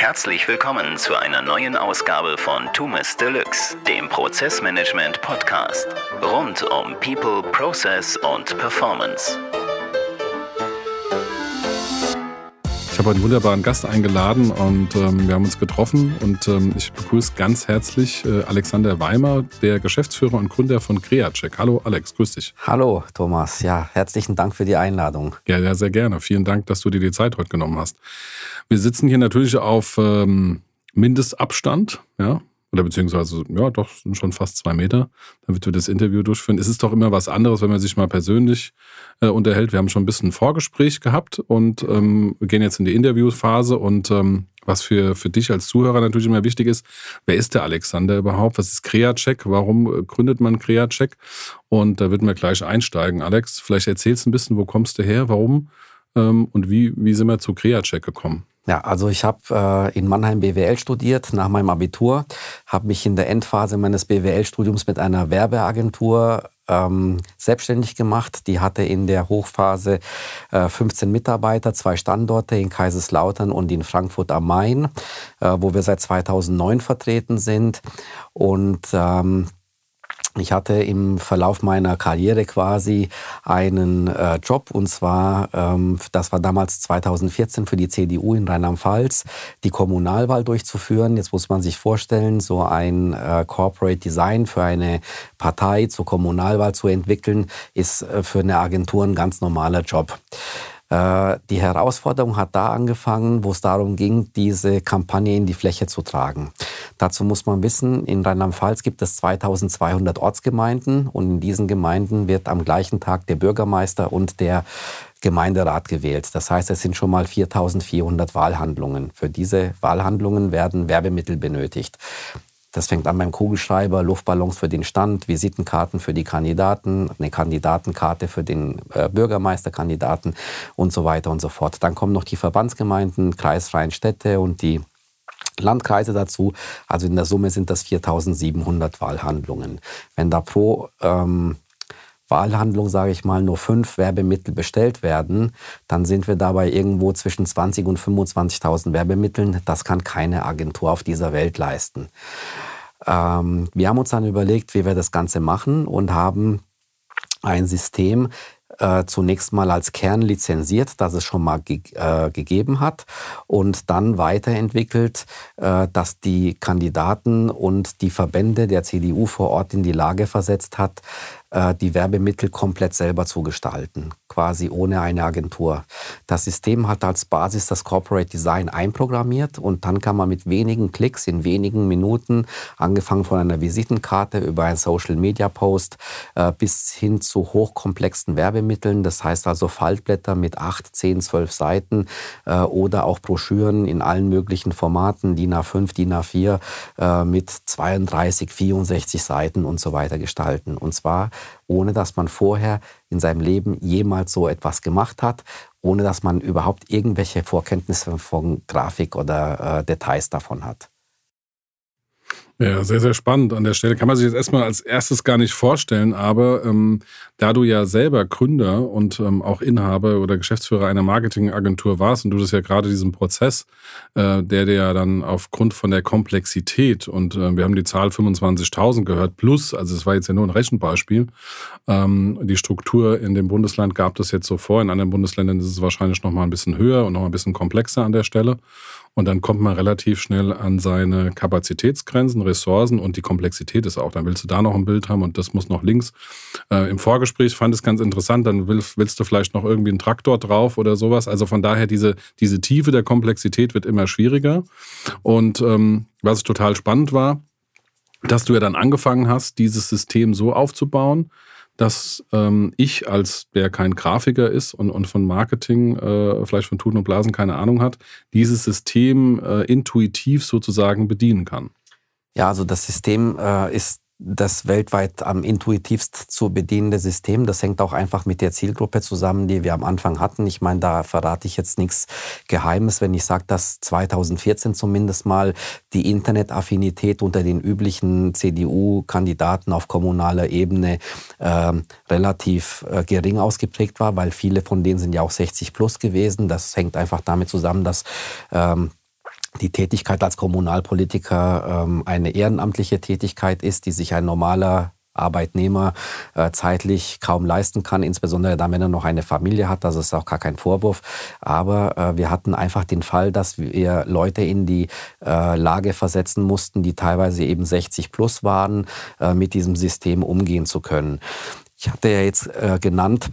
Herzlich willkommen zu einer neuen Ausgabe von Tumis Deluxe, dem Prozessmanagement Podcast. Rund um People, Process und Performance. Habe einen wunderbaren Gast eingeladen und ähm, wir haben uns getroffen und ähm, ich begrüße ganz herzlich äh, Alexander Weimer, der Geschäftsführer und Gründer von CreaCheck. Hallo Alex, grüß dich. Hallo Thomas, ja, herzlichen Dank für die Einladung. Ja, ja, sehr gerne. Vielen Dank, dass du dir die Zeit heute genommen hast. Wir sitzen hier natürlich auf ähm, Mindestabstand, ja, oder beziehungsweise, ja, doch, schon fast zwei Meter, damit wir das Interview durchführen. Es ist doch immer was anderes, wenn man sich mal persönlich äh, unterhält. Wir haben schon ein bisschen ein Vorgespräch gehabt und ähm, gehen jetzt in die Interviewphase und ähm, was für, für dich als Zuhörer natürlich immer wichtig ist, wer ist der Alexander überhaupt? Was ist CreaCheck? Warum gründet man CreaCheck? Und da würden wir gleich einsteigen. Alex, vielleicht erzählst du ein bisschen, wo kommst du her, warum ähm, und wie, wie sind wir zu CreaCheck gekommen? Ja, also ich habe äh, in Mannheim BWL studiert nach meinem Abitur, habe mich in der Endphase meines BWL-Studiums mit einer Werbeagentur ähm, selbstständig gemacht. Die hatte in der Hochphase äh, 15 Mitarbeiter, zwei Standorte in Kaiserslautern und in Frankfurt am Main, äh, wo wir seit 2009 vertreten sind. Und ähm, ich hatte im Verlauf meiner Karriere quasi einen äh, Job und zwar, ähm, das war damals 2014 für die CDU in Rheinland-Pfalz, die Kommunalwahl durchzuführen. Jetzt muss man sich vorstellen, so ein äh, Corporate Design für eine Partei zur Kommunalwahl zu entwickeln, ist äh, für eine Agentur ein ganz normaler Job. Äh, die Herausforderung hat da angefangen, wo es darum ging, diese Kampagne in die Fläche zu tragen. Dazu muss man wissen, in Rheinland-Pfalz gibt es 2200 Ortsgemeinden und in diesen Gemeinden wird am gleichen Tag der Bürgermeister und der Gemeinderat gewählt. Das heißt, es sind schon mal 4400 Wahlhandlungen. Für diese Wahlhandlungen werden Werbemittel benötigt. Das fängt an beim Kugelschreiber, Luftballons für den Stand, Visitenkarten für die Kandidaten, eine Kandidatenkarte für den äh, Bürgermeisterkandidaten und so weiter und so fort. Dann kommen noch die Verbandsgemeinden, kreisfreien Städte und die Landkreise dazu. Also in der Summe sind das 4700 Wahlhandlungen. Wenn da pro ähm, Wahlhandlung, sage ich mal, nur fünf Werbemittel bestellt werden, dann sind wir dabei irgendwo zwischen 20 und 25.000 Werbemitteln. Das kann keine Agentur auf dieser Welt leisten. Ähm, wir haben uns dann überlegt, wie wir das Ganze machen und haben ein System äh, zunächst mal als Kern lizenziert, das es schon mal ge äh, gegeben hat und dann weiterentwickelt, äh, dass die Kandidaten und die Verbände der CDU vor Ort in die Lage versetzt hat, die Werbemittel komplett selber zu gestalten, quasi ohne eine Agentur. Das System hat als Basis das Corporate Design einprogrammiert und dann kann man mit wenigen Klicks in wenigen Minuten, angefangen von einer Visitenkarte über einen Social Media Post äh, bis hin zu hochkomplexen Werbemitteln, das heißt also Faltblätter mit 8, 10, 12 Seiten äh, oder auch Broschüren in allen möglichen Formaten, DIN A5, DIN A4 mit 32, 64 Seiten und so weiter gestalten. Und zwar ohne dass man vorher in seinem Leben jemals so etwas gemacht hat, ohne dass man überhaupt irgendwelche Vorkenntnisse von Grafik oder äh, Details davon hat. Ja, sehr, sehr spannend. An der Stelle kann man sich jetzt erstmal als erstes gar nicht vorstellen, aber ähm, da du ja selber Gründer und ähm, auch Inhaber oder Geschäftsführer einer Marketingagentur warst und du das ja gerade diesen Prozess, äh, der dir ja dann aufgrund von der Komplexität und äh, wir haben die Zahl 25.000 gehört, plus, also es war jetzt ja nur ein Rechenbeispiel, ähm, die Struktur in dem Bundesland gab das jetzt so vor, in anderen Bundesländern ist es wahrscheinlich noch mal ein bisschen höher und noch mal ein bisschen komplexer an der Stelle. Und dann kommt man relativ schnell an seine Kapazitätsgrenzen, Ressourcen und die Komplexität ist auch. Dann willst du da noch ein Bild haben und das muss noch links. Äh, Im Vorgespräch fand es ganz interessant, dann willst, willst du vielleicht noch irgendwie einen Traktor drauf oder sowas. Also von daher, diese, diese Tiefe der Komplexität wird immer schwieriger. Und ähm, was total spannend war, dass du ja dann angefangen hast, dieses System so aufzubauen, dass ähm, ich als der kein Grafiker ist und, und von Marketing, äh, vielleicht von Tuten und Blasen keine Ahnung hat, dieses System äh, intuitiv sozusagen bedienen kann. Ja, also das System äh, ist das weltweit am intuitivst zu bedienende System. Das hängt auch einfach mit der Zielgruppe zusammen, die wir am Anfang hatten. Ich meine, da verrate ich jetzt nichts Geheimes, wenn ich sage, dass 2014 zumindest mal die Internetaffinität unter den üblichen CDU-Kandidaten auf kommunaler Ebene äh, relativ äh, gering ausgeprägt war, weil viele von denen sind ja auch 60 plus gewesen. Das hängt einfach damit zusammen, dass ähm, die Tätigkeit als Kommunalpolitiker ähm, eine ehrenamtliche Tätigkeit ist, die sich ein normaler Arbeitnehmer äh, zeitlich kaum leisten kann, insbesondere dann, wenn er noch eine Familie hat. Das ist auch gar kein Vorwurf. Aber äh, wir hatten einfach den Fall, dass wir Leute in die äh, Lage versetzen mussten, die teilweise eben 60 plus waren, äh, mit diesem System umgehen zu können. Ich hatte ja jetzt äh, genannt,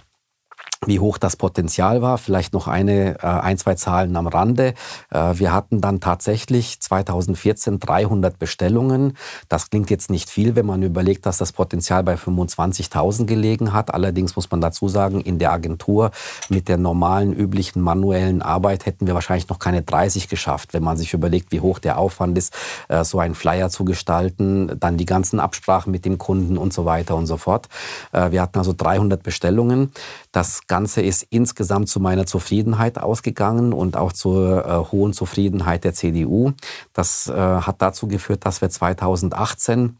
wie hoch das Potenzial war. Vielleicht noch eine, äh, ein, zwei Zahlen am Rande. Äh, wir hatten dann tatsächlich 2014 300 Bestellungen. Das klingt jetzt nicht viel, wenn man überlegt, dass das Potenzial bei 25.000 gelegen hat. Allerdings muss man dazu sagen, in der Agentur mit der normalen, üblichen manuellen Arbeit hätten wir wahrscheinlich noch keine 30 geschafft. Wenn man sich überlegt, wie hoch der Aufwand ist, äh, so einen Flyer zu gestalten, dann die ganzen Absprachen mit dem Kunden und so weiter und so fort. Wir hatten also 300 Bestellungen. Das Ganze ist insgesamt zu meiner Zufriedenheit ausgegangen und auch zur äh, hohen Zufriedenheit der CDU. Das äh, hat dazu geführt, dass wir 2018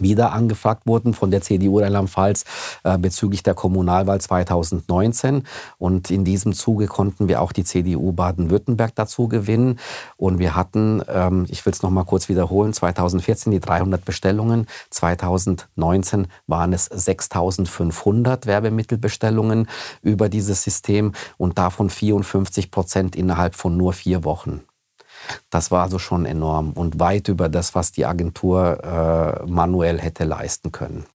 wieder angefragt wurden von der CDU Rheinland-Pfalz äh, bezüglich der Kommunalwahl 2019. Und in diesem Zuge konnten wir auch die CDU Baden-Württemberg dazu gewinnen. Und wir hatten, ähm, ich will es nochmal kurz wiederholen, 2014 die 300 Bestellungen, 2019 waren es 6500 Werbemittelbestellungen über dieses System und davon 54 Prozent innerhalb von nur vier Wochen. Das war also schon enorm und weit über das, was die Agentur äh, manuell hätte leisten können.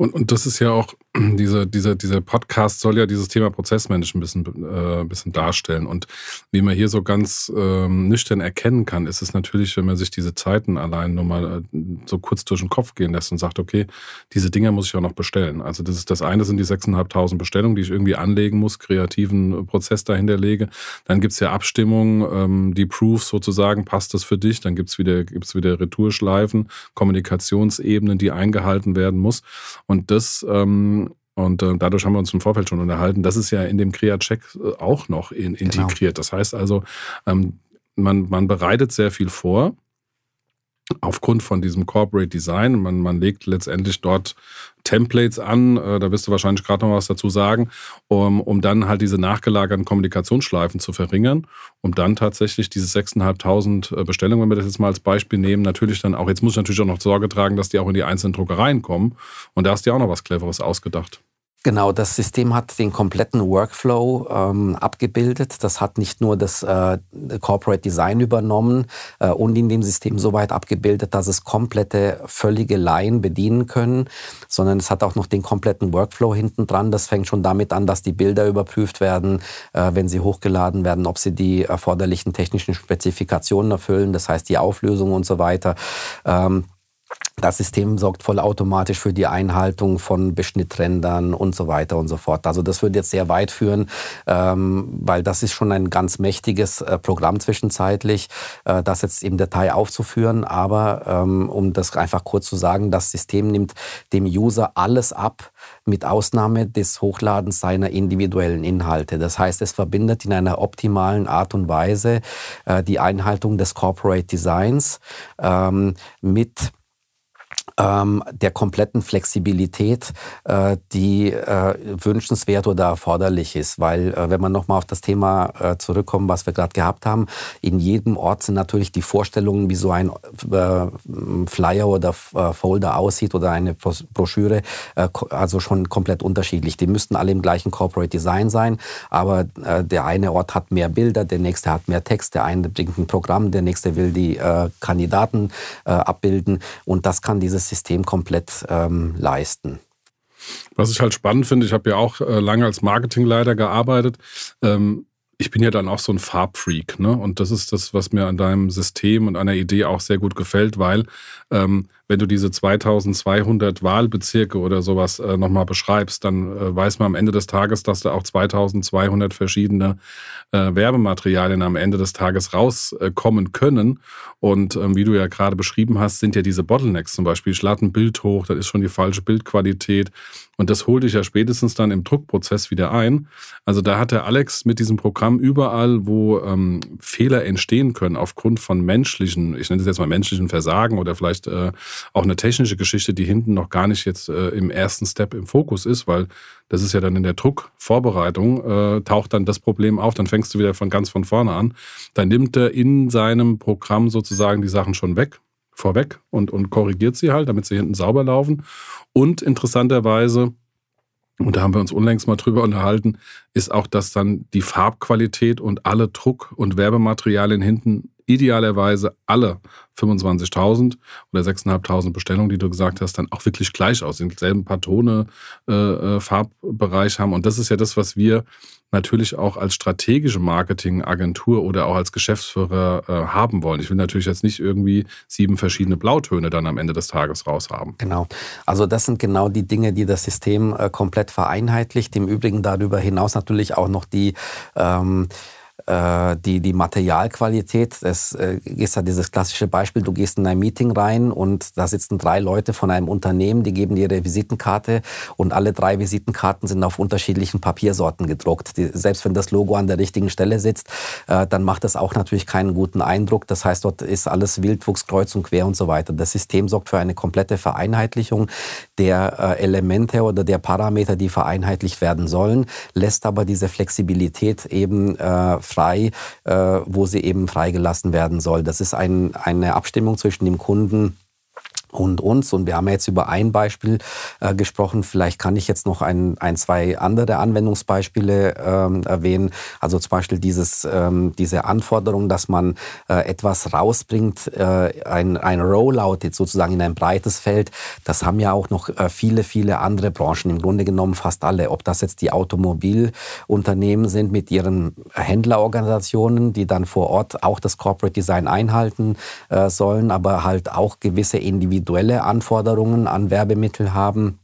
Und, und das ist ja auch, dieser, dieser, dieser Podcast soll ja dieses Thema Prozessmanagement ein bisschen, äh, ein bisschen darstellen. Und wie man hier so ganz ähm, nüchtern erkennen kann, ist es natürlich, wenn man sich diese Zeiten allein nur mal äh, so kurz durch den Kopf gehen lässt und sagt, okay, diese Dinger muss ich auch noch bestellen. Also das ist das eine sind die 6.500 Bestellungen, die ich irgendwie anlegen muss, kreativen Prozess dahinter lege. Dann gibt's ja Abstimmungen, ähm, die Proofs sozusagen, passt das für dich? Dann gibt's wieder, gibt's wieder Retourschleifen, Kommunikationsebenen, die eingehalten werden muss. Und das, ähm, und äh, dadurch haben wir uns im Vorfeld schon unterhalten, das ist ja in dem Crea-Check äh, auch noch in, genau. integriert. Genau. Das heißt also, ähm, man, man bereitet sehr viel vor aufgrund von diesem Corporate Design. Man, man legt letztendlich dort Templates an, äh, da wirst du wahrscheinlich gerade noch was dazu sagen, um, um dann halt diese nachgelagerten Kommunikationsschleifen zu verringern, um dann tatsächlich diese 6.500 äh, Bestellungen, wenn wir das jetzt mal als Beispiel nehmen, natürlich dann auch, jetzt muss ich natürlich auch noch Sorge tragen, dass die auch in die einzelnen Druckereien kommen und da hast du ja auch noch was Cleveres ausgedacht. Genau, das System hat den kompletten Workflow ähm, abgebildet. Das hat nicht nur das äh, Corporate Design übernommen äh, und in dem System so weit abgebildet, dass es komplette, völlige Laien bedienen können, sondern es hat auch noch den kompletten Workflow hinten dran. Das fängt schon damit an, dass die Bilder überprüft werden, äh, wenn sie hochgeladen werden, ob sie die erforderlichen technischen Spezifikationen erfüllen, das heißt die Auflösung und so weiter. Ähm, das System sorgt vollautomatisch für die Einhaltung von Beschnitträndern und so weiter und so fort. Also das würde jetzt sehr weit führen, ähm, weil das ist schon ein ganz mächtiges äh, Programm zwischenzeitlich, äh, das jetzt im Detail aufzuführen. Aber ähm, um das einfach kurz zu sagen, das System nimmt dem User alles ab, mit Ausnahme des Hochladens seiner individuellen Inhalte. Das heißt, es verbindet in einer optimalen Art und Weise äh, die Einhaltung des Corporate Designs ähm, mit ähm, der kompletten Flexibilität, äh, die äh, wünschenswert oder erforderlich ist. Weil, äh, wenn man nochmal auf das Thema äh, zurückkommt, was wir gerade gehabt haben, in jedem Ort sind natürlich die Vorstellungen, wie so ein äh, Flyer oder äh, Folder aussieht oder eine Broschüre, also schon komplett unterschiedlich. Die müssten alle im gleichen Corporate Design sein, aber der eine Ort hat mehr Bilder, der nächste hat mehr Text, der eine bringt ein Programm, der nächste will die Kandidaten abbilden und das kann dieses System komplett ähm, leisten. Was ich halt spannend finde, ich habe ja auch äh, lange als Marketingleiter gearbeitet. Ähm, ich bin ja dann auch so ein Farbfreak, ne? Und das ist das, was mir an deinem System und einer Idee auch sehr gut gefällt, weil ähm, wenn du diese 2200 Wahlbezirke oder sowas äh, nochmal beschreibst, dann äh, weiß man am Ende des Tages, dass da auch 2200 verschiedene äh, Werbematerialien am Ende des Tages rauskommen können. Und ähm, wie du ja gerade beschrieben hast, sind ja diese Bottlenecks zum Beispiel, ich lade ein Bild hoch, das ist schon die falsche Bildqualität. Und das holt dich ja spätestens dann im Druckprozess wieder ein. Also da hat der Alex mit diesem Programm überall, wo ähm, Fehler entstehen können aufgrund von menschlichen, ich nenne es jetzt mal menschlichen Versagen oder vielleicht äh, auch eine technische Geschichte, die hinten noch gar nicht jetzt äh, im ersten Step im Fokus ist, weil das ist ja dann in der Druckvorbereitung, äh, taucht dann das Problem auf, dann fängst du wieder von ganz von vorne an. Dann nimmt er in seinem Programm sozusagen die Sachen schon weg, vorweg und, und korrigiert sie halt, damit sie hinten sauber laufen. Und interessanterweise, und da haben wir uns unlängst mal drüber unterhalten, ist auch, dass dann die Farbqualität und alle Druck- und Werbematerialien hinten idealerweise alle 25.000 oder 6.500 Bestellungen, die du gesagt hast, dann auch wirklich gleich aussehen, selben paar Tone, äh, äh, Farbbereich haben. Und das ist ja das, was wir natürlich auch als strategische Marketingagentur oder auch als Geschäftsführer äh, haben wollen. Ich will natürlich jetzt nicht irgendwie sieben verschiedene Blautöne dann am Ende des Tages raushaben. Genau. Also das sind genau die Dinge, die das System äh, komplett vereinheitlicht. Im Übrigen darüber hinaus natürlich auch noch die ähm, äh, die, die Materialqualität. Es äh, ist ja dieses klassische Beispiel, du gehst in ein Meeting rein und da sitzen drei Leute von einem Unternehmen, die geben dir ihre Visitenkarte und alle drei Visitenkarten sind auf unterschiedlichen Papiersorten gedruckt. Die, selbst wenn das Logo an der richtigen Stelle sitzt, äh, dann macht das auch natürlich keinen guten Eindruck. Das heißt, dort ist alles Wildwuchs, kreuz und quer und so weiter. Das System sorgt für eine komplette Vereinheitlichung der äh, Elemente oder der Parameter, die vereinheitlicht werden sollen, lässt aber diese Flexibilität eben äh, frei, äh, wo sie eben freigelassen werden soll. Das ist ein, eine Abstimmung zwischen dem Kunden und uns. Und wir haben jetzt über ein Beispiel äh, gesprochen. Vielleicht kann ich jetzt noch ein, ein zwei andere Anwendungsbeispiele ähm, erwähnen. Also zum Beispiel dieses, ähm, diese Anforderung, dass man äh, etwas rausbringt, äh, ein, ein Rollout jetzt sozusagen in ein breites Feld. Das haben ja auch noch äh, viele, viele andere Branchen, im Grunde genommen fast alle. Ob das jetzt die Automobilunternehmen sind mit ihren Händlerorganisationen, die dann vor Ort auch das Corporate Design einhalten äh, sollen, aber halt auch gewisse individuelle individuelle Anforderungen an Werbemittel haben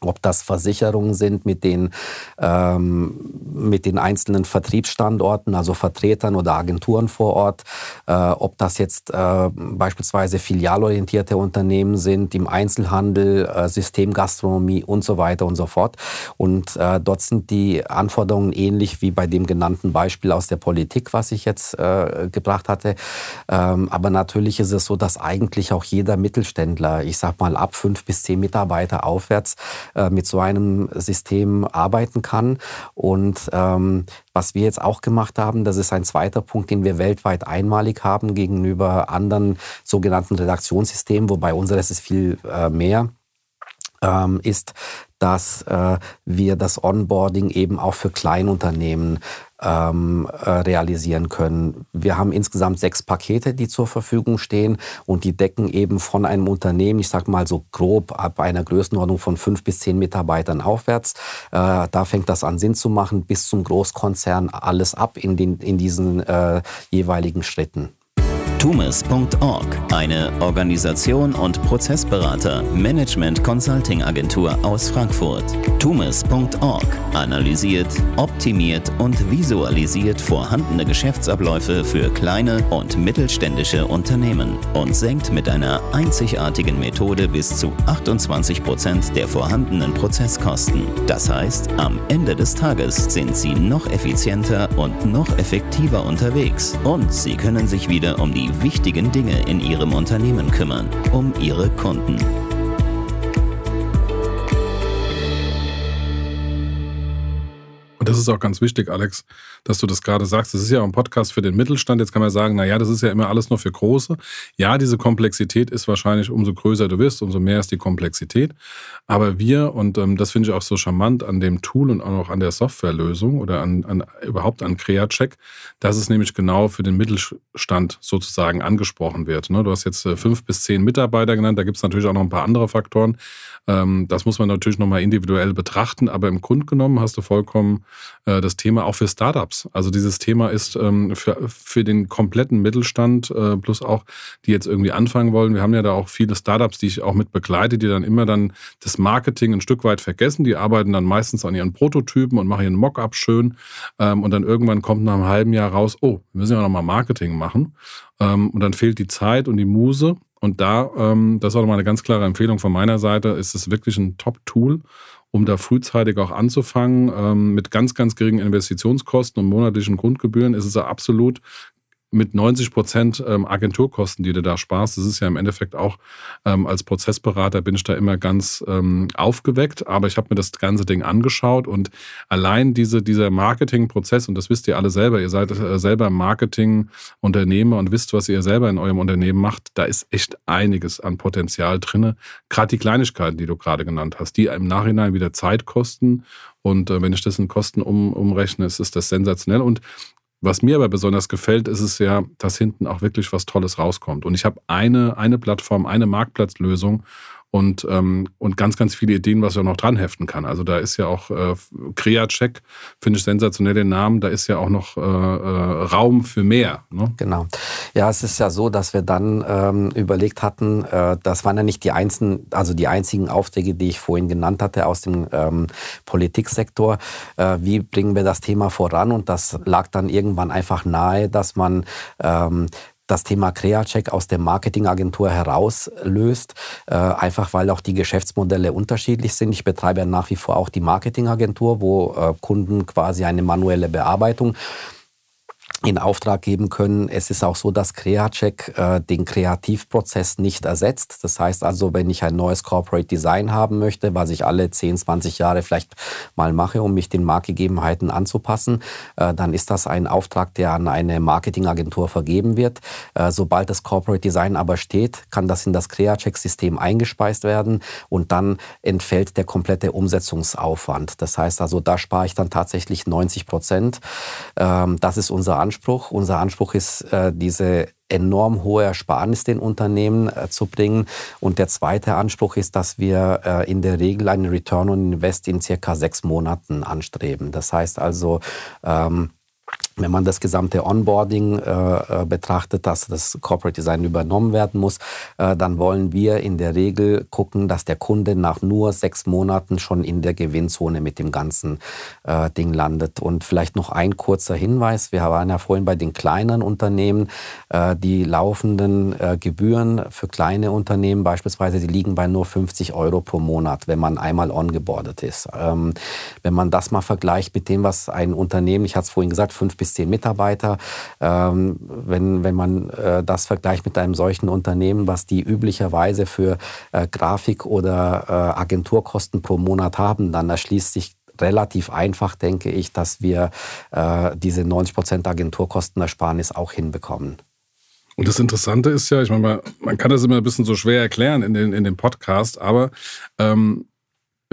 ob das Versicherungen sind mit den, ähm, mit den einzelnen Vertriebsstandorten, also Vertretern oder Agenturen vor Ort, äh, ob das jetzt äh, beispielsweise filialorientierte Unternehmen sind im Einzelhandel, äh, Systemgastronomie und so weiter und so fort. Und äh, dort sind die Anforderungen ähnlich wie bei dem genannten Beispiel aus der Politik, was ich jetzt äh, gebracht hatte. Ähm, aber natürlich ist es so, dass eigentlich auch jeder Mittelständler, ich sag mal ab fünf bis zehn Mitarbeiter aufwärts, äh, mit so einem System arbeiten kann. Und ähm, was wir jetzt auch gemacht haben, das ist ein zweiter Punkt, den wir weltweit einmalig haben gegenüber anderen sogenannten Redaktionssystemen, wobei unseres ist viel äh, mehr ähm, ist, dass äh, wir das Onboarding eben auch für Kleinunternehmen ähm, äh, realisieren können. Wir haben insgesamt sechs Pakete, die zur Verfügung stehen und die decken eben von einem Unternehmen, ich sage mal so grob ab einer Größenordnung von fünf bis zehn Mitarbeitern aufwärts. Äh, da fängt das an Sinn zu machen, bis zum Großkonzern alles ab in, den, in diesen äh, jeweiligen Schritten. Tumis.org, eine Organisation und Prozessberater, Management Consulting Agentur aus Frankfurt. Tumis.org analysiert, optimiert und visualisiert vorhandene Geschäftsabläufe für kleine und mittelständische Unternehmen und senkt mit einer einzigartigen Methode bis zu 28 Prozent der vorhandenen Prozesskosten. Das heißt, am Ende des Tages sind Sie noch effizienter und noch effektiver unterwegs und Sie können sich wieder um die wichtigen Dinge in Ihrem Unternehmen kümmern, um Ihre Kunden. Und das ist auch ganz wichtig, Alex, dass du das gerade sagst. Das ist ja ein Podcast für den Mittelstand. Jetzt kann man sagen, naja, das ist ja immer alles nur für Große. Ja, diese Komplexität ist wahrscheinlich, umso größer du wirst, umso mehr ist die Komplexität. Aber wir, und ähm, das finde ich auch so charmant an dem Tool und auch an der Softwarelösung oder an, an überhaupt an CreaCheck, dass es nämlich genau für den Mittelstand sozusagen angesprochen wird. Ne? Du hast jetzt äh, fünf bis zehn Mitarbeiter genannt. Da gibt es natürlich auch noch ein paar andere Faktoren. Ähm, das muss man natürlich nochmal individuell betrachten. Aber im Grunde genommen hast du vollkommen äh, das Thema auch für Startups. Also dieses Thema ist ähm, für, für den kompletten Mittelstand äh, plus auch, die jetzt irgendwie anfangen wollen. Wir haben ja da auch viele Startups, die ich auch mit begleite, die dann immer dann das Marketing ein Stück weit vergessen. Die arbeiten dann meistens an ihren Prototypen und machen ihren Mockup schön. Ähm, und dann irgendwann kommt nach einem halben Jahr raus, oh, wir müssen ja nochmal Marketing machen. Ähm, und dann fehlt die Zeit und die Muse. Und da, ähm, das auch nochmal eine ganz klare Empfehlung von meiner Seite, ist es wirklich ein Top-Tool, um da frühzeitig auch anzufangen. Ähm, mit ganz, ganz geringen Investitionskosten und monatlichen Grundgebühren ist es absolut mit 90 Prozent ähm, Agenturkosten, die du da sparst, das ist ja im Endeffekt auch ähm, als Prozessberater bin ich da immer ganz ähm, aufgeweckt. Aber ich habe mir das ganze Ding angeschaut und allein diese, dieser Marketingprozess, und das wisst ihr alle selber, ihr seid äh, selber Marketingunternehmer und wisst, was ihr selber in eurem Unternehmen macht, da ist echt einiges an Potenzial drin. Gerade die Kleinigkeiten, die du gerade genannt hast, die im Nachhinein wieder Zeit kosten. Und äh, wenn ich das in Kosten um, umrechne, ist, ist das sensationell. Und was mir aber besonders gefällt, ist es ja, dass hinten auch wirklich was Tolles rauskommt. Und ich habe eine, eine Plattform, eine Marktplatzlösung und, ähm, und ganz, ganz viele Ideen, was auch noch dran heften kann. Also da ist ja auch äh, CreaCheck, finde ich sensationell den Namen, da ist ja auch noch äh, äh, Raum für mehr. Ne? Genau. Ja, es ist ja so, dass wir dann ähm, überlegt hatten, äh, das waren ja nicht die einzigen, also die einzigen Aufträge, die ich vorhin genannt hatte aus dem ähm, Politiksektor. Äh, wie bringen wir das Thema voran? Und das lag dann irgendwann einfach nahe, dass man ähm, das Thema CreaCheck aus der Marketingagentur herauslöst, äh, einfach weil auch die Geschäftsmodelle unterschiedlich sind. Ich betreibe ja nach wie vor auch die Marketingagentur, wo äh, Kunden quasi eine manuelle Bearbeitung in Auftrag geben können. Es ist auch so, dass CreaCheck äh, den Kreativprozess nicht ersetzt. Das heißt also, wenn ich ein neues Corporate Design haben möchte, was ich alle 10, 20 Jahre vielleicht mal mache, um mich den Marktgegebenheiten anzupassen, äh, dann ist das ein Auftrag, der an eine Marketingagentur vergeben wird. Äh, sobald das Corporate Design aber steht, kann das in das CreaCheck-System eingespeist werden und dann entfällt der komplette Umsetzungsaufwand. Das heißt also, da spare ich dann tatsächlich 90 Prozent. Ähm, das ist unser Anspruch. Anspruch. Unser Anspruch ist, äh, diese enorm hohe Ersparnis den Unternehmen äh, zu bringen. Und der zweite Anspruch ist, dass wir äh, in der Regel einen Return on Invest in circa sechs Monaten anstreben. Das heißt also, ähm, wenn man das gesamte Onboarding äh, äh, betrachtet, dass das Corporate Design übernommen werden muss, äh, dann wollen wir in der Regel gucken, dass der Kunde nach nur sechs Monaten schon in der Gewinnzone mit dem ganzen äh, Ding landet. Und vielleicht noch ein kurzer Hinweis. Wir waren ja vorhin bei den kleinen Unternehmen. Äh, die laufenden äh, Gebühren für kleine Unternehmen beispielsweise, die liegen bei nur 50 Euro pro Monat, wenn man einmal ongeboardet ist. Ähm, wenn man das mal vergleicht mit dem, was ein Unternehmen, ich hatte es vorhin gesagt, fünf bis zehn Mitarbeiter. Ähm, wenn, wenn man äh, das vergleicht mit einem solchen Unternehmen, was die üblicherweise für äh, Grafik- oder äh, Agenturkosten pro Monat haben, dann erschließt sich relativ einfach, denke ich, dass wir äh, diese 90% Agenturkostenersparnis auch hinbekommen. Und das Interessante ist ja, ich meine, man kann das immer ein bisschen so schwer erklären in, den, in dem Podcast, aber ähm, äh,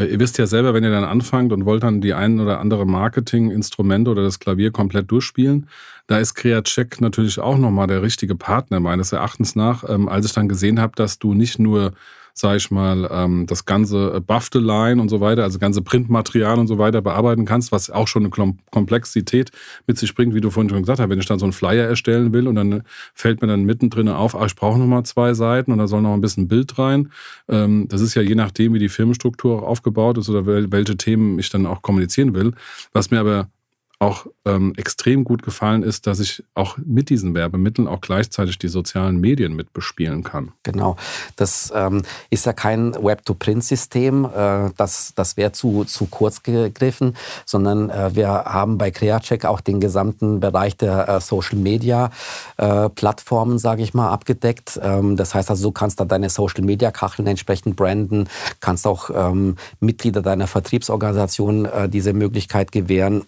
ihr wisst ja selber, wenn ihr dann anfangt und wollt dann die ein oder andere Marketinginstrumente oder das Klavier komplett durchspielen, da ist CreaCheck natürlich auch nochmal der richtige Partner meines Erachtens nach, ähm, als ich dann gesehen habe, dass du nicht nur sage ich mal, ähm, das ganze äh, Bafteline und so weiter, also ganze Printmaterial und so weiter bearbeiten kannst, was auch schon eine Komplexität mit sich bringt, wie du vorhin schon gesagt hast. Wenn ich dann so einen Flyer erstellen will und dann fällt mir dann mittendrin auf, ah, ich brauche nochmal zwei Seiten und da soll noch ein bisschen Bild rein. Ähm, das ist ja je nachdem, wie die Firmenstruktur aufgebaut ist oder welche Themen ich dann auch kommunizieren will. Was mir aber auch ähm, extrem gut gefallen ist, dass ich auch mit diesen Werbemitteln auch gleichzeitig die sozialen Medien mit bespielen kann. Genau. Das ähm, ist ja kein Web-to-Print-System, äh, das, das wäre zu, zu kurz gegriffen, sondern äh, wir haben bei CreaCheck auch den gesamten Bereich der äh, Social-Media-Plattformen, äh, sage ich mal, abgedeckt. Ähm, das heißt also, du kannst da deine Social-Media-Kacheln entsprechend branden, kannst auch ähm, Mitglieder deiner Vertriebsorganisation äh, diese Möglichkeit gewähren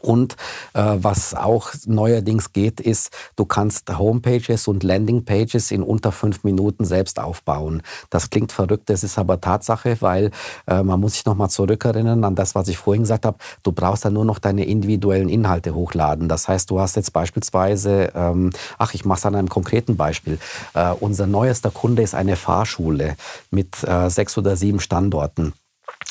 und äh, was auch neuerdings geht, ist, du kannst Homepages und Landingpages in unter fünf Minuten selbst aufbauen. Das klingt verrückt, das ist aber Tatsache, weil äh, man muss sich nochmal zurückerinnern an das, was ich vorhin gesagt habe. Du brauchst dann nur noch deine individuellen Inhalte hochladen. Das heißt, du hast jetzt beispielsweise, ähm, ach, ich mache es an einem konkreten Beispiel. Äh, unser neuester Kunde ist eine Fahrschule mit äh, sechs oder sieben Standorten.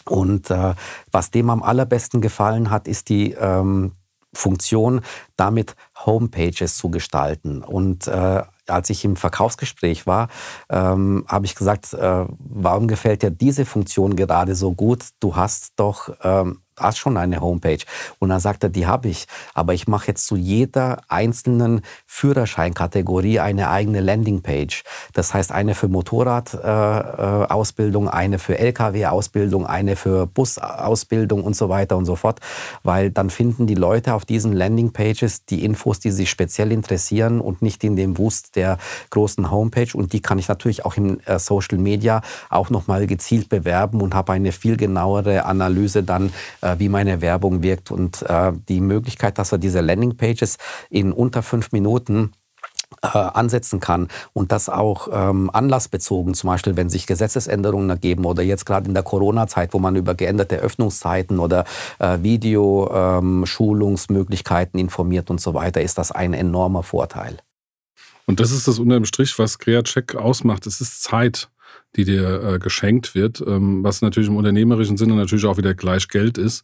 Und äh, was dem am allerbesten gefallen hat, ist die ähm, Funktion, damit Homepages zu gestalten. Und äh, als ich im Verkaufsgespräch war, ähm, habe ich gesagt, äh, warum gefällt dir diese Funktion gerade so gut? Du hast doch ähm, hast schon eine Homepage. Und dann sagt er, die habe ich. Aber ich mache jetzt zu jeder einzelnen Führerscheinkategorie eine eigene Landingpage. Das heißt, eine für Motorradausbildung, äh, eine für Lkw-Ausbildung, eine für Busausbildung und so weiter und so fort. Weil dann finden die Leute auf diesen Landingpages die Infos, die sich speziell interessieren und nicht in dem Wust der großen Homepage. Und die kann ich natürlich auch im äh, Social Media auch nochmal gezielt bewerben und habe eine viel genauere Analyse dann, äh, wie meine Werbung wirkt. Und äh, die Möglichkeit, dass wir diese Landingpages in unter fünf Minuten äh, ansetzen kann und das auch ähm, anlassbezogen, zum Beispiel wenn sich Gesetzesänderungen ergeben oder jetzt gerade in der Corona-Zeit, wo man über geänderte Öffnungszeiten oder äh, Videoschulungsmöglichkeiten ähm, informiert und so weiter, ist das ein enormer Vorteil. Und das ist das unterm Strich, was CreaCheck ausmacht. Es ist Zeit, die dir äh, geschenkt wird, ähm, was natürlich im unternehmerischen Sinne natürlich auch wieder gleich Geld ist.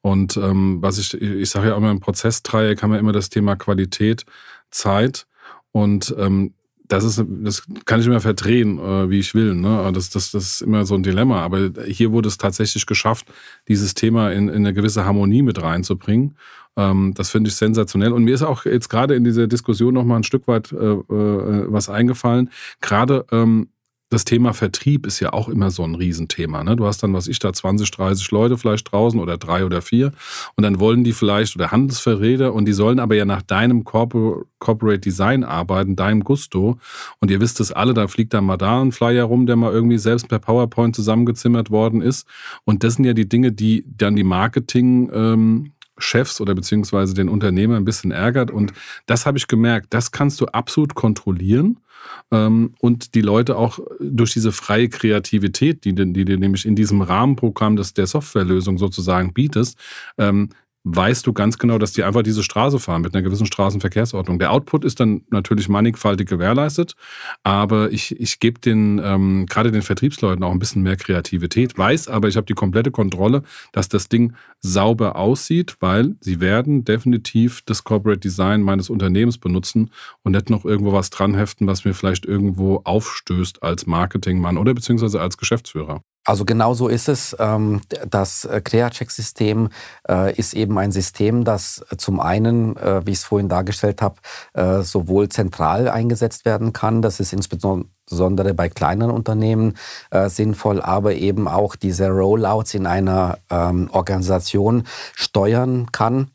Und ähm, was ich, ich sage ja immer im Prozessdreieck haben wir immer das Thema Qualität, Zeit und ähm, das ist, das kann ich immer verdrehen, äh, wie ich will. Ne? Das, das, das ist immer so ein Dilemma. Aber hier wurde es tatsächlich geschafft, dieses Thema in, in eine gewisse Harmonie mit reinzubringen. Ähm, das finde ich sensationell. Und mir ist auch jetzt gerade in dieser Diskussion noch mal ein Stück weit äh, äh, was eingefallen. Gerade ähm, das Thema Vertrieb ist ja auch immer so ein Riesenthema. Ne? Du hast dann, was ich da, 20, 30 Leute vielleicht draußen oder drei oder vier. Und dann wollen die vielleicht, oder Handelsverräter, und die sollen aber ja nach deinem Corporate Design arbeiten, deinem Gusto. Und ihr wisst es alle, da fliegt dann mal da ein Flyer rum, der mal irgendwie selbst per PowerPoint zusammengezimmert worden ist. Und das sind ja die Dinge, die dann die Marketing, ähm, Chefs oder beziehungsweise den Unternehmer ein bisschen ärgert. Und das habe ich gemerkt, das kannst du absolut kontrollieren und die Leute auch durch diese freie Kreativität, die, die du nämlich in diesem Rahmenprogramm des, der Softwarelösung sozusagen bietest, ähm, weißt du ganz genau, dass die einfach diese Straße fahren mit einer gewissen Straßenverkehrsordnung. Der Output ist dann natürlich mannigfaltig gewährleistet, aber ich, ich gebe den ähm, gerade den Vertriebsleuten auch ein bisschen mehr Kreativität, weiß aber, ich habe die komplette Kontrolle, dass das Ding sauber aussieht, weil sie werden definitiv das Corporate Design meines Unternehmens benutzen und nicht noch irgendwo was dranheften, was mir vielleicht irgendwo aufstößt als Marketingmann oder beziehungsweise als Geschäftsführer. Also genau so ist es. Ähm, das äh, CreaCheck-System äh, ist eben ein System, das zum einen, äh, wie ich es vorhin dargestellt habe, sowohl zentral eingesetzt werden kann. Das ist insbesondere bei kleinen Unternehmen sinnvoll, aber eben auch diese Rollouts in einer ähm, Organisation steuern kann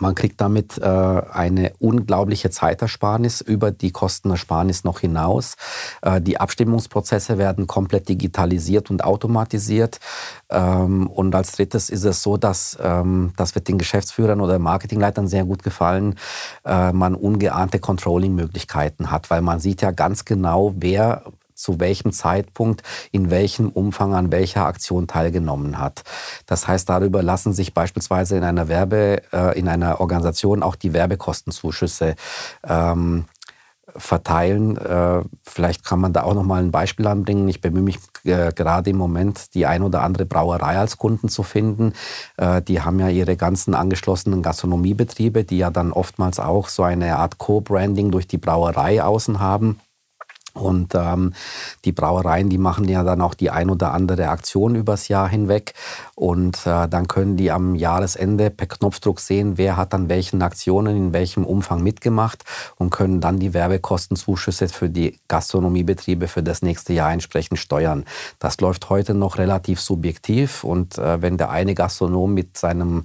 man kriegt damit äh, eine unglaubliche Zeitersparnis über die Kostenersparnis noch hinaus. Äh, die Abstimmungsprozesse werden komplett digitalisiert und automatisiert. Ähm, und als drittes ist es so, dass ähm, das wird den Geschäftsführern oder Marketingleitern sehr gut gefallen, äh, man ungeahnte Controlling-Möglichkeiten hat, weil man sieht ja ganz genau, wer zu welchem Zeitpunkt, in welchem Umfang an welcher Aktion teilgenommen hat. Das heißt, darüber lassen sich beispielsweise in einer Werbe, äh, in einer Organisation auch die Werbekostenzuschüsse ähm, verteilen. Äh, vielleicht kann man da auch noch mal ein Beispiel anbringen. Ich bemühe mich äh, gerade im Moment, die ein oder andere Brauerei als Kunden zu finden. Äh, die haben ja ihre ganzen angeschlossenen Gastronomiebetriebe, die ja dann oftmals auch so eine Art Co-Branding durch die Brauerei außen haben. Und ähm, die Brauereien, die machen ja dann auch die ein oder andere Aktion übers Jahr hinweg. Und äh, dann können die am Jahresende per Knopfdruck sehen, wer hat an welchen Aktionen in welchem Umfang mitgemacht und können dann die Werbekostenzuschüsse für die Gastronomiebetriebe für das nächste Jahr entsprechend steuern. Das läuft heute noch relativ subjektiv. Und äh, wenn der eine Gastronom mit seinem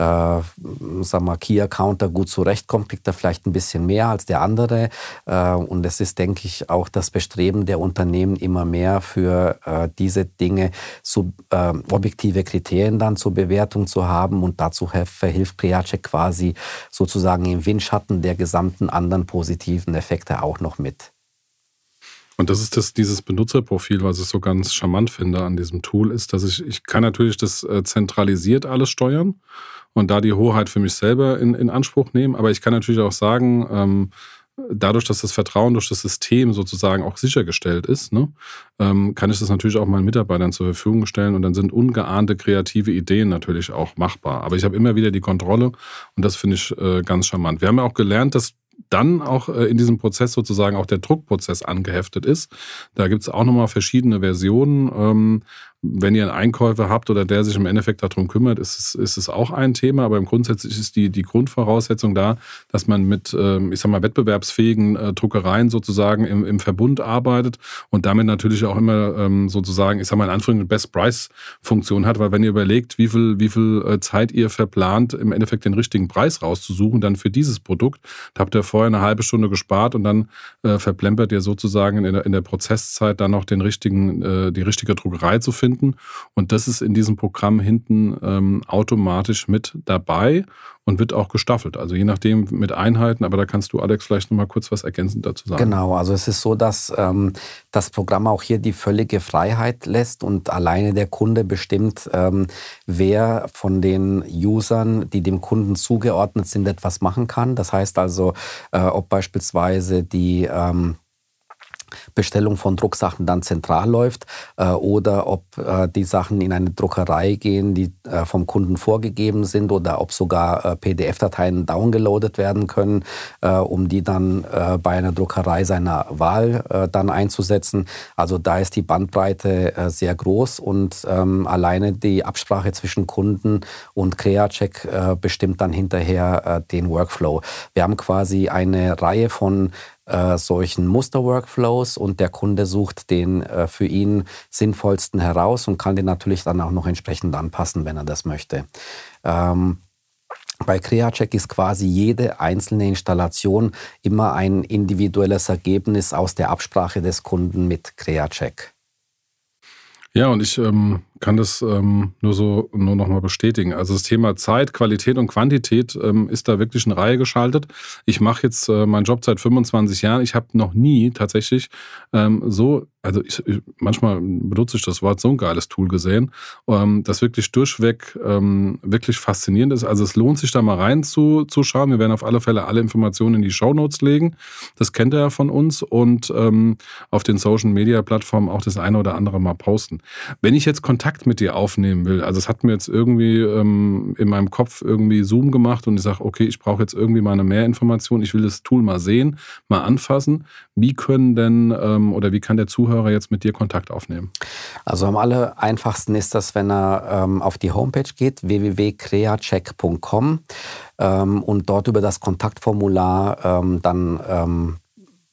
äh, sagen wir, Key-Accounter gut zurechtkommt, kriegt er vielleicht ein bisschen mehr als der andere. Äh, und es ist, denke ich, auch das Bestreben der Unternehmen immer mehr für äh, diese Dinge zu, äh, objektive Kriterien dann zur Bewertung zu haben. Und dazu verhilft Creacheck quasi sozusagen im Windschatten der gesamten anderen positiven Effekte auch noch mit. Und das ist das, dieses Benutzerprofil, was ich so ganz charmant finde an diesem Tool, ist, dass ich, ich kann natürlich das äh, zentralisiert alles steuern und da die Hoheit für mich selber in, in Anspruch nehmen. Aber ich kann natürlich auch sagen, ähm, dadurch, dass das Vertrauen durch das System sozusagen auch sichergestellt ist, ne, ähm, kann ich das natürlich auch meinen Mitarbeitern zur Verfügung stellen und dann sind ungeahnte kreative Ideen natürlich auch machbar. Aber ich habe immer wieder die Kontrolle und das finde ich äh, ganz charmant. Wir haben ja auch gelernt, dass dann auch äh, in diesem Prozess sozusagen auch der Druckprozess angeheftet ist. Da gibt es auch nochmal verschiedene Versionen. Ähm, wenn ihr einen Einkäufer habt oder der sich im Endeffekt darum kümmert, ist es, ist es auch ein Thema. Aber im grundsätzlich ist die, die Grundvoraussetzung da, dass man mit, ähm, ich sag mal, wettbewerbsfähigen äh, Druckereien sozusagen im, im Verbund arbeitet und damit natürlich auch immer ähm, sozusagen, ich sag mal, in Anführungszeichen Best-Price-Funktion hat. Weil wenn ihr überlegt, wie viel, wie viel äh, Zeit ihr verplant, im Endeffekt den richtigen Preis rauszusuchen, dann für dieses Produkt, da habt ihr vorher eine halbe Stunde gespart und dann äh, verplempert ihr sozusagen in der, in der Prozesszeit dann noch den richtigen, die richtige Druckerei zu finden. Und das ist in diesem Programm hinten ähm, automatisch mit dabei und wird auch gestaffelt. Also je nachdem mit Einheiten, aber da kannst du, Alex, vielleicht nochmal kurz was ergänzend dazu sagen. Genau, also es ist so, dass ähm, das Programm auch hier die völlige Freiheit lässt und alleine der Kunde bestimmt, ähm, wer von den Usern, die dem Kunden zugeordnet sind, etwas machen kann. Das heißt also, äh, ob beispielsweise die ähm, Bestellung von Drucksachen dann zentral läuft äh, oder ob äh, die Sachen in eine Druckerei gehen, die äh, vom Kunden vorgegeben sind oder ob sogar PDF-Dateien downgeloadet werden können, um die dann bei einer Druckerei seiner Wahl dann einzusetzen. Also da ist die Bandbreite sehr groß und ähm, alleine die Absprache zwischen Kunden und CreaCheck bestimmt dann hinterher den Workflow. Wir haben quasi eine Reihe von solchen Muster-Workflows und der Kunde sucht den äh, für ihn sinnvollsten heraus und kann den natürlich dann auch noch entsprechend anpassen, wenn er das möchte. Ähm, bei CreaCheck ist quasi jede einzelne Installation immer ein individuelles Ergebnis aus der Absprache des Kunden mit CreaCheck. Ja, und ich ähm, kann das ähm, nur so nur noch mal bestätigen. Also das Thema Zeit, Qualität und Quantität ähm, ist da wirklich in Reihe geschaltet. Ich mache jetzt äh, meinen Job seit 25 Jahren. Ich habe noch nie tatsächlich ähm, so also ich, ich, manchmal benutze ich das Wort so ein geiles Tool gesehen, ähm, das wirklich durchweg ähm, wirklich faszinierend ist. Also es lohnt sich da mal reinzuschauen. Wir werden auf alle Fälle alle Informationen in die Show Notes legen. Das kennt er ja von uns und ähm, auf den Social Media Plattformen auch das eine oder andere mal posten. Wenn ich jetzt Kontakt mit dir aufnehmen will, also es hat mir jetzt irgendwie ähm, in meinem Kopf irgendwie Zoom gemacht und ich sage, okay, ich brauche jetzt irgendwie mal eine Mehrinformation, ich will das Tool mal sehen, mal anfassen. Wie können denn ähm, oder wie kann der Zuhörer Zuhörer jetzt mit dir Kontakt aufnehmen? Also am aller einfachsten ist das, wenn er ähm, auf die Homepage geht, www.creacheck.com ähm, und dort über das Kontaktformular ähm, dann ähm,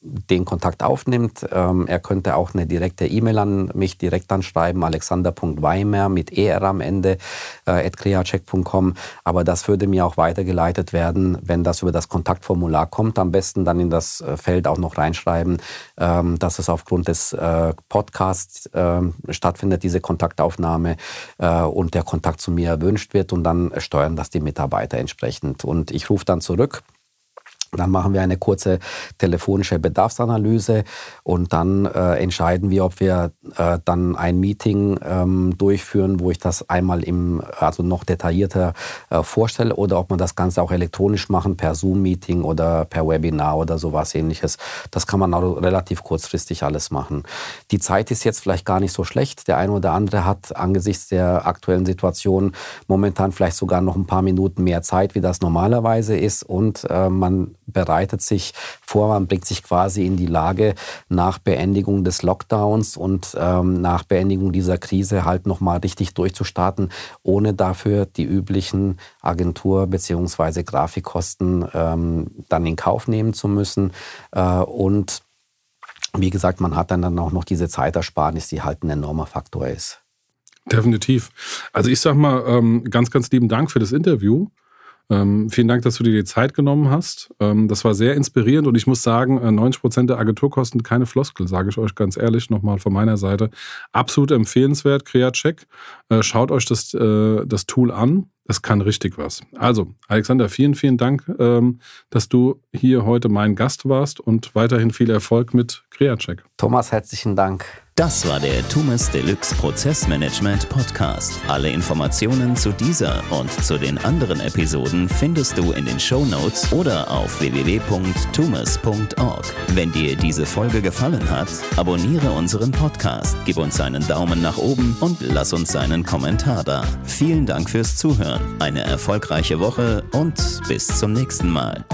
den Kontakt aufnimmt. Ähm, er könnte auch eine direkte E-Mail an mich direkt anschreiben, alexander.weimer mit ER am Ende, äh, creacheck.com. Aber das würde mir auch weitergeleitet werden, wenn das über das Kontaktformular kommt. Am besten dann in das äh, Feld auch noch reinschreiben, ähm, dass es aufgrund des äh, Podcasts äh, stattfindet, diese Kontaktaufnahme äh, und der Kontakt zu mir erwünscht wird und dann steuern das die Mitarbeiter entsprechend. Und ich rufe dann zurück dann machen wir eine kurze telefonische Bedarfsanalyse und dann äh, entscheiden wir, ob wir äh, dann ein Meeting ähm, durchführen, wo ich das einmal im, also noch detaillierter äh, vorstelle oder ob man das Ganze auch elektronisch machen, per Zoom-Meeting oder per Webinar oder sowas ähnliches. Das kann man auch relativ kurzfristig alles machen. Die Zeit ist jetzt vielleicht gar nicht so schlecht. Der eine oder andere hat angesichts der aktuellen Situation momentan vielleicht sogar noch ein paar Minuten mehr Zeit, wie das normalerweise ist und äh, man bereitet sich vor, man bringt sich quasi in die Lage, nach Beendigung des Lockdowns und ähm, nach Beendigung dieser Krise halt nochmal richtig durchzustarten, ohne dafür die üblichen Agentur- bzw. Grafikkosten ähm, dann in Kauf nehmen zu müssen. Äh, und wie gesagt, man hat dann auch noch diese Zeitersparnis, die halt ein enormer Faktor ist. Definitiv. Also ich sag mal ähm, ganz, ganz lieben Dank für das Interview. Ähm, vielen Dank, dass du dir die Zeit genommen hast. Ähm, das war sehr inspirierend und ich muss sagen, 90 äh, Prozent der Agenturkosten keine Floskel, sage ich euch ganz ehrlich nochmal von meiner Seite. Absolut empfehlenswert, CreaCheck. Äh, schaut euch das, äh, das Tool an. Das kann richtig was. Also, Alexander, vielen, vielen Dank, ähm, dass du hier heute mein Gast warst und weiterhin viel Erfolg mit CreaCheck. Thomas, herzlichen Dank. Das war der Tumes Deluxe Prozessmanagement Podcast. Alle Informationen zu dieser und zu den anderen Episoden findest du in den Show Notes oder auf www.tumes.org. Wenn dir diese Folge gefallen hat, abonniere unseren Podcast, gib uns einen Daumen nach oben und lass uns einen Kommentar da. Vielen Dank fürs Zuhören, eine erfolgreiche Woche und bis zum nächsten Mal.